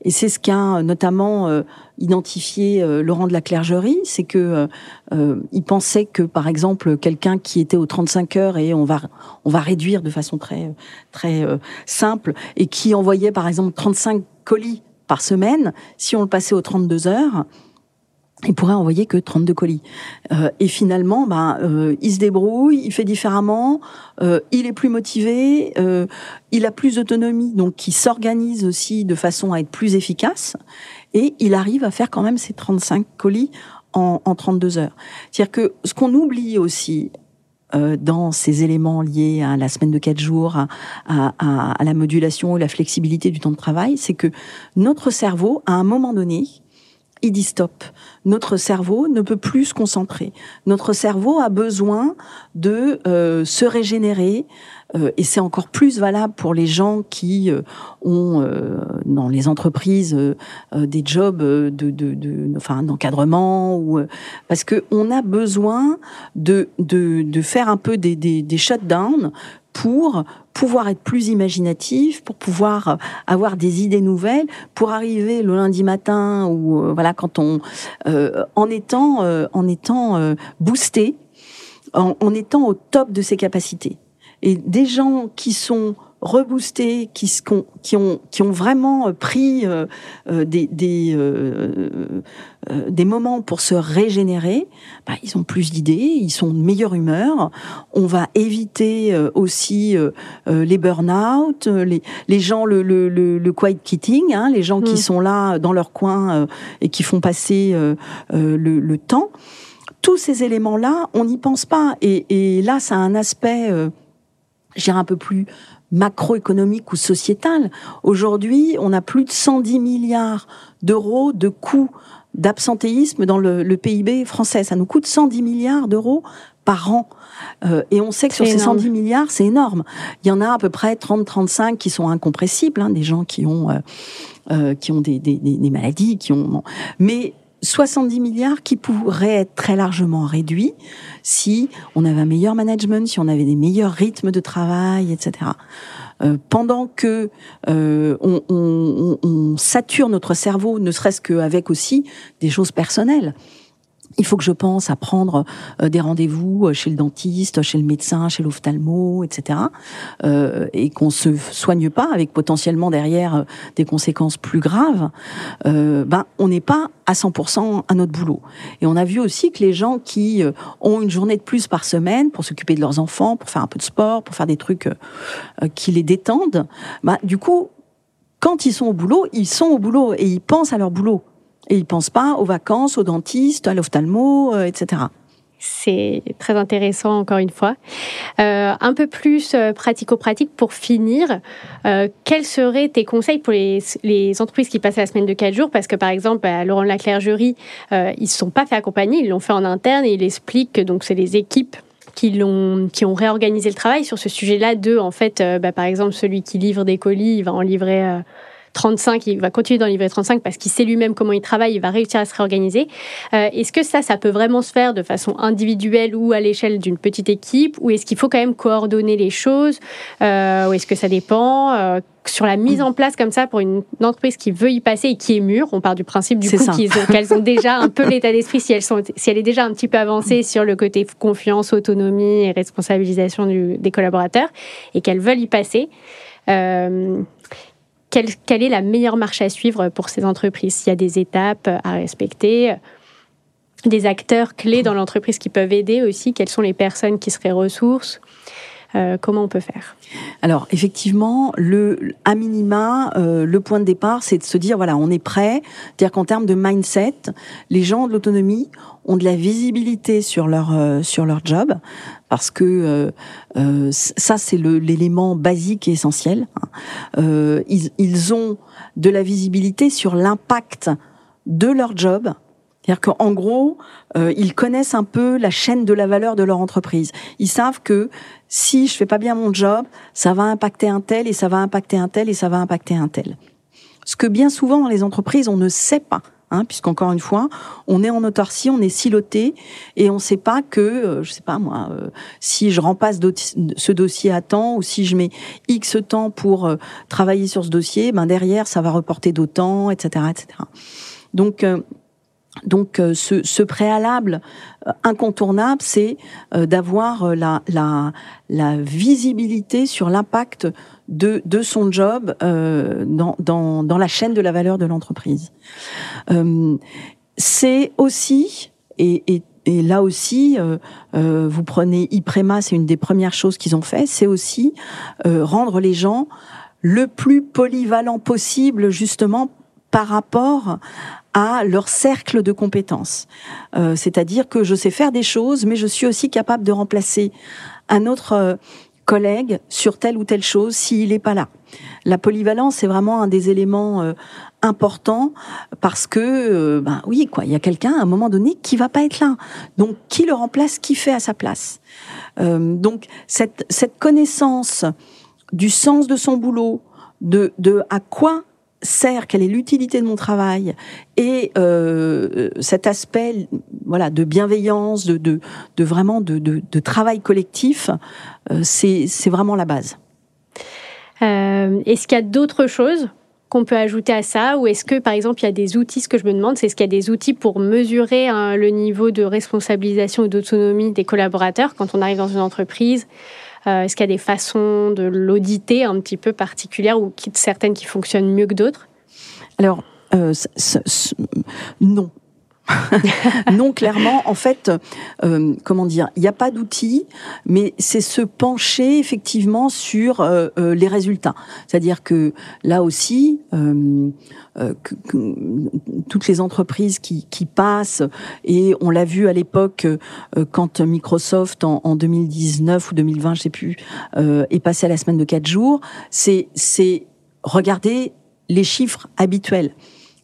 Et c'est ce qu'a notamment euh, identifié euh, Laurent de la Clergerie, c'est que euh, pensait que par exemple quelqu'un qui était aux 35 heures et on va on va réduire de façon très très simple et qui envoyait par exemple 35 colis par semaine, si on le passait aux 32 heures, il pourrait envoyer que 32 colis. Euh, et finalement, ben, euh, il se débrouille, il fait différemment, euh, il est plus motivé, euh, il a plus d'autonomie, donc il s'organise aussi de façon à être plus efficace, et il arrive à faire quand même ses 35 colis en, en 32 heures. C'est-à-dire que ce qu'on oublie aussi euh, dans ces éléments liés à la semaine de 4 jours, à, à, à la modulation ou la flexibilité du temps de travail, c'est que notre cerveau, à un moment donné, il dit stop. Notre cerveau ne peut plus se concentrer. Notre cerveau a besoin de euh, se régénérer, euh, et c'est encore plus valable pour les gens qui euh, ont dans les entreprises des jobs de, de, de enfin d'encadrement ou parce que on a besoin de, de, de faire un peu des, des, des shutdowns pour pouvoir être plus imaginatif, pour pouvoir avoir des idées nouvelles, pour arriver le lundi matin ou euh, voilà quand on euh, en étant euh, en étant boosté, en, en étant au top de ses capacités. Et des gens qui sont reboostés, qui, qui, ont, qui ont vraiment euh, pris euh, euh, des, moments pour se régénérer, bah, ils ont plus d'idées, ils sont de meilleure humeur. On va éviter aussi les burn-out, les, les gens, le, le, le, le quiet quitting, hein, les gens qui mm. sont là dans leur coin et qui font passer le, le, temps. Tous ces éléments-là, on n'y pense pas. Et, et, là, ça a un aspect, je dirais, un peu plus macroéconomique ou sociétale. Aujourd'hui, on a plus de 110 milliards d'euros de coûts d'absentéisme dans le, le, PIB français. Ça nous coûte 110 milliards d'euros par an. Euh, et on sait que sur ces 110 milliards, c'est énorme. Il y en a à peu près 30-35 qui sont incompressibles, hein, des gens qui ont, euh, euh, qui ont des, des, des, maladies, qui ont. Mais 70 milliards qui pourraient être très largement réduits si on avait un meilleur management, si on avait des meilleurs rythmes de travail, etc. Euh, pendant que euh, on, on, on, sature notre cerveau, ne serait-ce qu'avec aussi des choses personnelles il faut que je pense à prendre euh, des rendez-vous euh, chez le dentiste, chez le médecin, chez l'ophtalmo, etc. Euh, et qu'on se soigne pas avec potentiellement derrière euh, des conséquences plus graves. Euh, ben on n'est pas à 100% à notre boulot. Et on a vu aussi que les gens qui ont une journée de plus par semaine pour s'occuper de leurs enfants, pour faire un peu de sport, pour faire des trucs qui les détendent, ben, du coup, quand ils sont au boulot, ils sont au boulot et ils pensent à leur boulot. Et ils pensent pas aux vacances, au dentiste, à l'ophtalmo, euh, etc. C'est très intéressant, encore une fois. Euh, un peu plus euh, pratico-pratique pour finir. Quels seraient tes conseils pour les, entreprises qui passent la semaine de 4 jours? Parce que, par exemple, à Laurent Laclergerie, euh, ils ne se sont pas fait accompagner, ils l'ont fait en interne et il explique que donc, c'est les équipes qui, ont, qui ont réorganisé le travail sur ce sujet-là. Deux, en fait, bah, par exemple, celui qui livre des colis, il va en livrer 35, il va continuer d'en livrer 35 parce qu'il sait lui-même comment il travaille, il va réussir à se réorganiser. Euh, est-ce que ça, ça peut vraiment se faire de façon individuelle ou à l'échelle d'une petite équipe Ou est-ce qu'il faut quand même coordonner les choses euh, Ou est-ce que ça dépend euh, sur la mise en place comme ça pour une entreprise qui veut y passer et qui est mûre, on part du principe du coup qu'elles ont, déjà un peu l'état d'esprit si elles sont, si elle est déjà un petit peu avancée sur le côté confiance, autonomie et responsabilisation du, des collaborateurs et qu'elles veulent y passer. Euh, quelle, est la meilleure marche à suivre pour ces entreprises? S'il y a des étapes à respecter, des acteurs clés dans l'entreprise qui peuvent aider aussi, quelles sont les personnes qui seraient ressources? Euh, comment on peut faire? Alors effectivement, le à minima, euh, le point de départ, c'est de se dire voilà, on est prêt. C'est-à-dire qu'en termes de mindset, les gens de l'autonomie ont de la visibilité sur leur euh, sur leur job parce que euh, euh, ça c'est l'élément basique et essentiel. Hein. Ils, ils ont de la visibilité sur l'impact de leur job c'est-à-dire qu'en gros, euh, ils connaissent un peu la chaîne de la valeur de leur entreprise. Ils savent que si je fais pas bien mon job, ça va impacter un tel et ça va impacter un tel et ça va impacter un tel. Ce que bien souvent dans les entreprises, on ne sait pas. Hein, puisqu'encore une fois, on est en autarcie, on est siloté, et on ne sait pas que, euh, je sais pas moi, euh, si je rempasse ce dossier à temps ou si je mets X temps pour euh, travailler sur ce dossier, ben derrière ça va reporter d'autant, etc., etc. Donc donc euh, ce, préalable euh, incontournable, c'est euh, d'avoir la, visibilité sur l'impact de, son job dans, la chaîne de la valeur de l'entreprise. c'est aussi, et, là aussi, vous prenez IPREMA, c'est une des premières choses qu'ils ont fait, c'est aussi rendre les gens le plus polyvalent possible justement par rapport à leur cercle de compétences. Euh, c'est-à-dire que je sais faire des choses, mais je suis aussi capable de remplacer un autre euh, collègue sur telle ou telle chose s'il n'est pas là. La polyvalence c'est vraiment un des éléments euh, importants parce que, ben oui, quoi, il y a quelqu'un à un moment donné qui va pas être là. Donc, qui le remplace, qui fait à sa place? donc, cette, cette connaissance du sens de son boulot, de, de à quoi sert, quelle est l'utilité de mon travail et euh, cet aspect voilà de bienveillance, de, de, vraiment de, de, travail collectif, euh, c'est vraiment la base. Euh, est-ce qu'il y a d'autres choses qu'on peut ajouter à ça Ou est-ce que, par exemple, il y a des outils, ce que je me demande, c'est est-ce qu'il y a des outils pour mesurer hein, le niveau de responsabilisation ou d'autonomie des collaborateurs quand on arrive dans une entreprise? Est-ce qu'il y a des façons de l'auditer un petit peu particulières ou certaines qui fonctionnent mieux que d'autres? Alors, euh, non. non, clairement, en fait, euh, comment dire, il n'y a pas d'outils, mais c'est se pencher effectivement sur euh, euh, les résultats. C'est-à-dire que là aussi, toutes les entreprises qui, passent, et on l'a vu à l'époque quand Microsoft en, en, 2019 ou 2020, je sais plus, est passé à la semaine de quatre jours, c'est regarder les chiffres habituels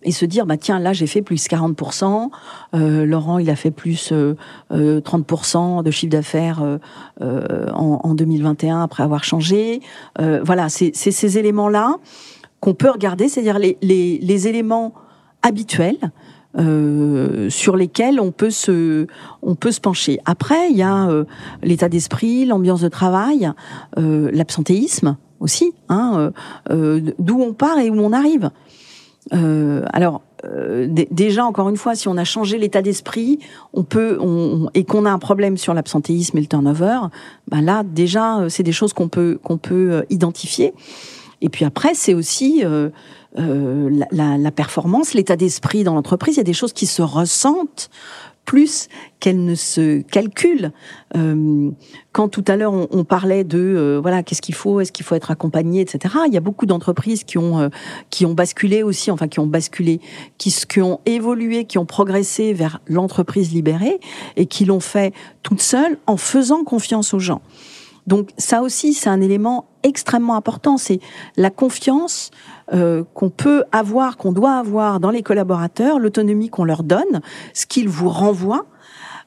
et se dire bah tiens là j'ai fait plus 40%, euh, Laurent il a fait plus euh, 30% euh, de chiffre d'affaires euh, euh, en, en, 2021 après avoir changé. voilà, c'est ces éléments là qu'on peut regarder, c'est-à-dire les, les, les, éléments habituels euh, sur lesquels on peut se, on peut se pencher. Après, il y a euh, l'état d'esprit, l'ambiance de travail, euh, l'absentéisme aussi, hein, d'où on part et où on arrive. Alors, déjà, encore une fois, si on a changé l'état d'esprit, on peut, on, et qu'on a un problème sur l'absentéisme et le turnover, ben là, déjà, c'est des choses qu'on peut, qu'on peut identifier. Et puis après, c'est aussi euh, euh, la, la, performance, l'état d'esprit dans l'entreprise. Il y a des choses qui se ressentent plus qu'elles ne se calculent. Euh, quand tout à l'heure on, on, parlait de euh, voilà qu'est-ce qu'il faut, est-ce qu'il faut être accompagné, etc. Il y a beaucoup d'entreprises qui ont euh, qui ont basculé aussi, enfin qui ont basculé, qui, qui ont évolué, qui ont progressé vers l'entreprise libérée et qui l'ont fait toute seule en faisant confiance aux gens. Donc ça aussi, c'est un élément extrêmement important. C'est la confiance euh, qu'on peut avoir, qu'on doit avoir dans les collaborateurs, l'autonomie qu'on leur donne, ce qu'ils vous renvoient.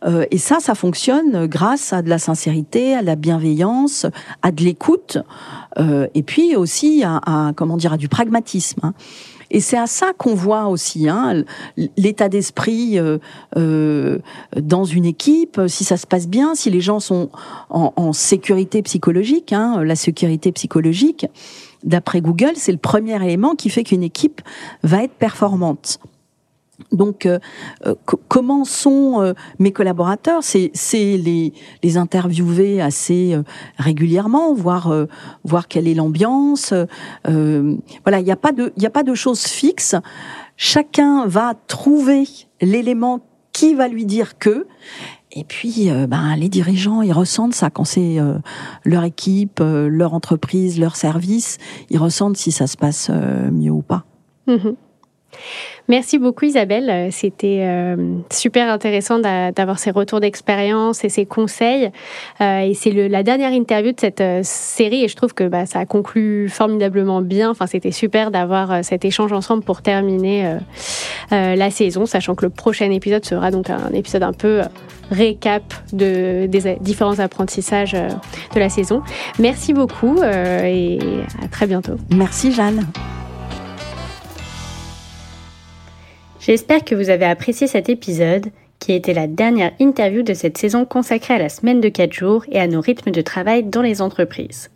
Euh, et ça, ça fonctionne grâce à de la sincérité, à de la bienveillance, à de l'écoute, euh, et puis aussi à, à, comment dire à du pragmatisme. Hein. Et c'est à ça qu'on voit aussi hein, l'état d'esprit euh, euh, dans une équipe, si ça se passe bien, si les gens sont en, en sécurité psychologique. Hein, la sécurité psychologique, d'après Google, c'est le premier élément qui fait qu'une équipe va être performante. Donc, euh, euh, comment sont euh, mes collaborateurs? C'est les, les interviewer assez régulièrement, voir voir quelle est l'ambiance. voilà, il n'y a a pas de choses fixes. Chacun va trouver l'élément qui va lui dire que. Et puis, ben, les dirigeants, ils ressentent ça quand c'est leur équipe, leur entreprise, leur service. Ils ressentent si ça se passe mieux ou pas. Mmh Merci beaucoup Isabelle, euh, c'était euh, super intéressant d'avoir ces retours d'expérience et ces conseils. Euh, et c'est la dernière interview de cette série et je trouve que bah, ça a conclu formidablement bien. Enfin, c'était super d'avoir cet échange ensemble pour terminer la saison, sachant que le prochain épisode sera donc un épisode un peu récap de, des différents apprentissages de la saison. Merci beaucoup et à très bientôt. Merci Jeanne. J'espère que vous avez apprécié cet épisode, qui était la dernière interview de cette saison consacrée à la semaine de 4 jours et à nos rythmes de travail dans les entreprises.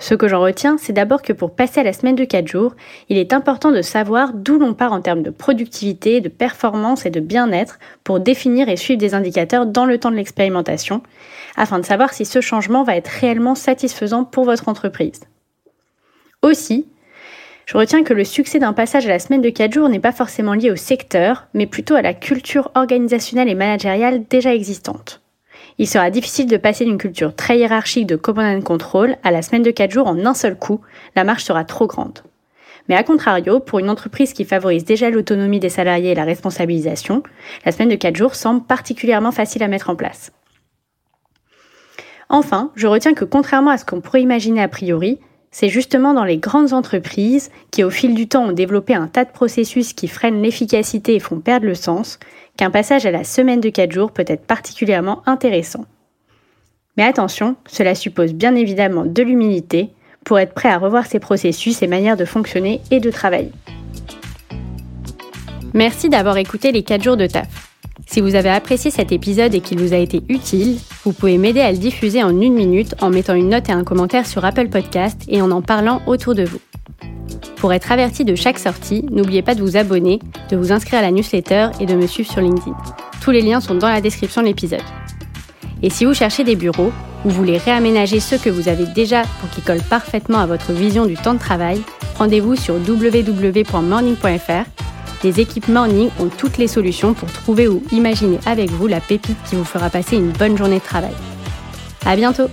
Ce que j'en retiens, c'est d'abord que pour passer à la semaine de 4 jours, il est important de savoir d'où l'on part en termes de productivité, de performance et de bien-être pour définir et suivre des indicateurs dans le temps de l'expérimentation, afin de savoir si ce changement va être réellement satisfaisant pour votre entreprise. Aussi, je retiens que le succès d'un passage à la semaine de 4 jours n'est pas forcément lié au secteur, mais plutôt à la culture organisationnelle et managériale déjà existante. Il sera difficile de passer d'une culture très hiérarchique de command and control à la semaine de 4 jours en un seul coup, la marche sera trop grande. Mais à contrario, pour une entreprise qui favorise déjà l'autonomie des salariés et la responsabilisation, la semaine de 4 jours semble particulièrement facile à mettre en place. Enfin, je retiens que contrairement à ce qu'on pourrait imaginer a priori, c'est justement dans les grandes entreprises qui au fil du temps ont développé un tas de processus qui freinent l'efficacité et font perdre le sens qu'un passage à la semaine de 4 jours peut être particulièrement intéressant. Mais attention, cela suppose bien évidemment de l'humilité pour être prêt à revoir ses processus et manières de fonctionner et de travailler. Merci d'avoir écouté les 4 jours de taf. Si vous avez apprécié cet épisode et qu'il vous a été utile, vous pouvez m'aider à le diffuser en une minute en mettant une note et un commentaire sur Apple Podcast et en en parlant autour de vous. Pour être averti de chaque sortie, n'oubliez pas de vous abonner, de vous inscrire à la newsletter et de me suivre sur LinkedIn. Tous les liens sont dans la description de l'épisode. Et si vous cherchez des bureaux ou voulez réaménager ceux que vous avez déjà pour qu'ils collent parfaitement à votre vision du temps de travail, rendez-vous sur www.morning.fr les équipes Morning ont toutes les solutions pour trouver ou imaginer avec vous la pépite qui vous fera passer une bonne journée de travail. À bientôt!